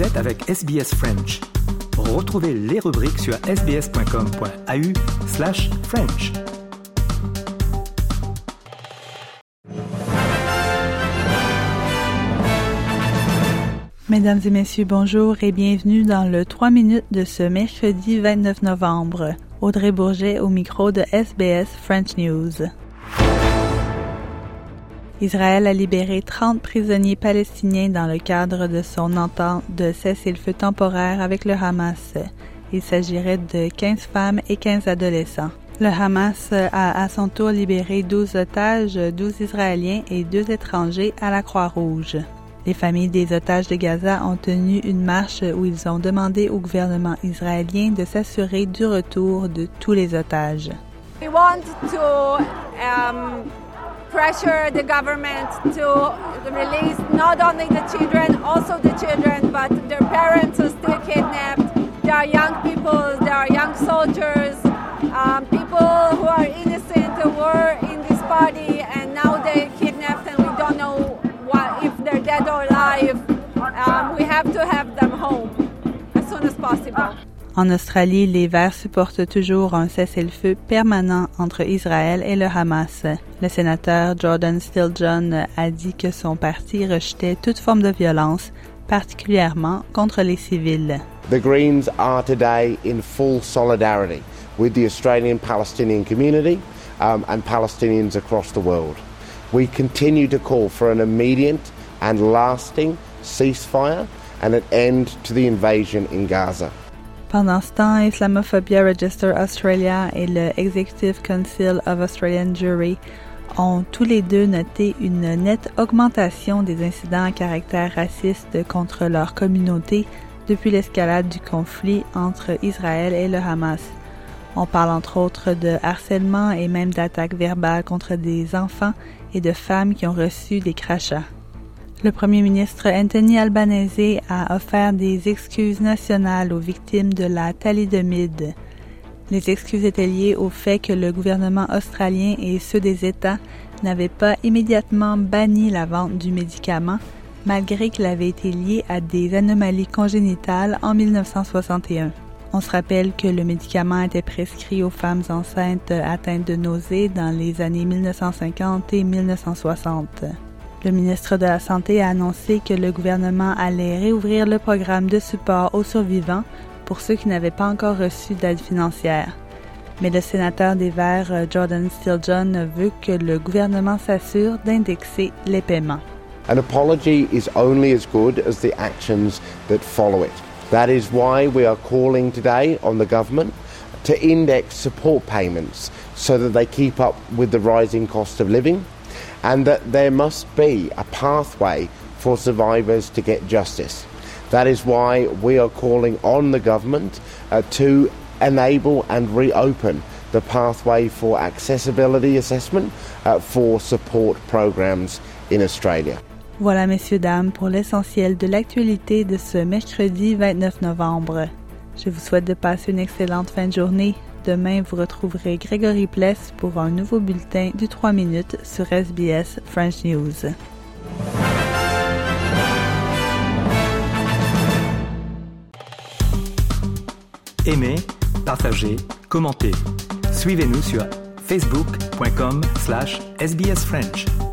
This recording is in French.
Vous êtes avec SBS French. Retrouvez les rubriques sur sbs.com.au slash French. Mesdames et messieurs, bonjour et bienvenue dans le 3 minutes de ce mercredi 29 novembre. Audrey Bourget au micro de SBS French News. Israël a libéré 30 prisonniers palestiniens dans le cadre de son entente de cessez-le-feu temporaire avec le Hamas. Il s'agirait de 15 femmes et 15 adolescents. Le Hamas a à son tour libéré 12 otages, 12 Israéliens et 2 étrangers à la Croix-Rouge. Les familles des otages de Gaza ont tenu une marche où ils ont demandé au gouvernement israélien de s'assurer du retour de tous les otages. Pressure the government to release not only the children, also the children, but their parents are still kidnapped. There are young people, there are young soldiers, um, people who are innocent who were in this party and now they're kidnapped and we don't know what, if they're dead or alive. Um, we have to have them home as soon as possible. En Australie, les Verts supportent toujours un cessez-le-feu permanent entre Israël et le Hamas. Le sénateur Jordan Stilljohn a dit que son parti rejetait toute forme de violence, particulièrement contre les civils. The Greens are today in full solidarity with the Australian Palestinian community um, and Palestinians across the world. We continue to call for an immediate and lasting ceasefire and an end to the invasion in Gaza. Pendant ce temps, Islamophobia Register Australia et le Executive Council of Australian Jury ont tous les deux noté une nette augmentation des incidents à caractère raciste contre leur communauté depuis l'escalade du conflit entre Israël et le Hamas. On parle entre autres de harcèlement et même d'attaques verbales contre des enfants et de femmes qui ont reçu des crachats. Le premier ministre Anthony Albanese a offert des excuses nationales aux victimes de la thalidomide. Les excuses étaient liées au fait que le gouvernement australien et ceux des États n'avaient pas immédiatement banni la vente du médicament, malgré qu'il avait été lié à des anomalies congénitales en 1961. On se rappelle que le médicament était prescrit aux femmes enceintes atteintes de nausées dans les années 1950 et 1960. Le ministre de la Santé a annoncé que le gouvernement allait réouvrir le programme de support aux survivants pour ceux qui n'avaient pas encore reçu d'aide financière. Mais le sénateur des Verts, Jordan Stilljohn, veut que le gouvernement s'assure d'indexer les paiements. An apology is only as good as the actions that follow it. That is why we are calling today on the government to index support payments so that they keep up with the rising cost of living and that there must be a pathway for survivors to get justice. That is why we are calling on the government uh, to enable and reopen the pathway for accessibility assessment uh, for support programs in Australia. Voilà, messieurs, dames, pour l'essentiel de l'actualité de ce mercredi 29 novembre. Je vous souhaite de passer une excellente fin de journée. Demain, vous retrouverez Grégory Pless pour un nouveau bulletin du 3 minutes sur SBS French News. Aimez, partagez, commentez. Suivez-nous sur facebook.com slash sbsfrench.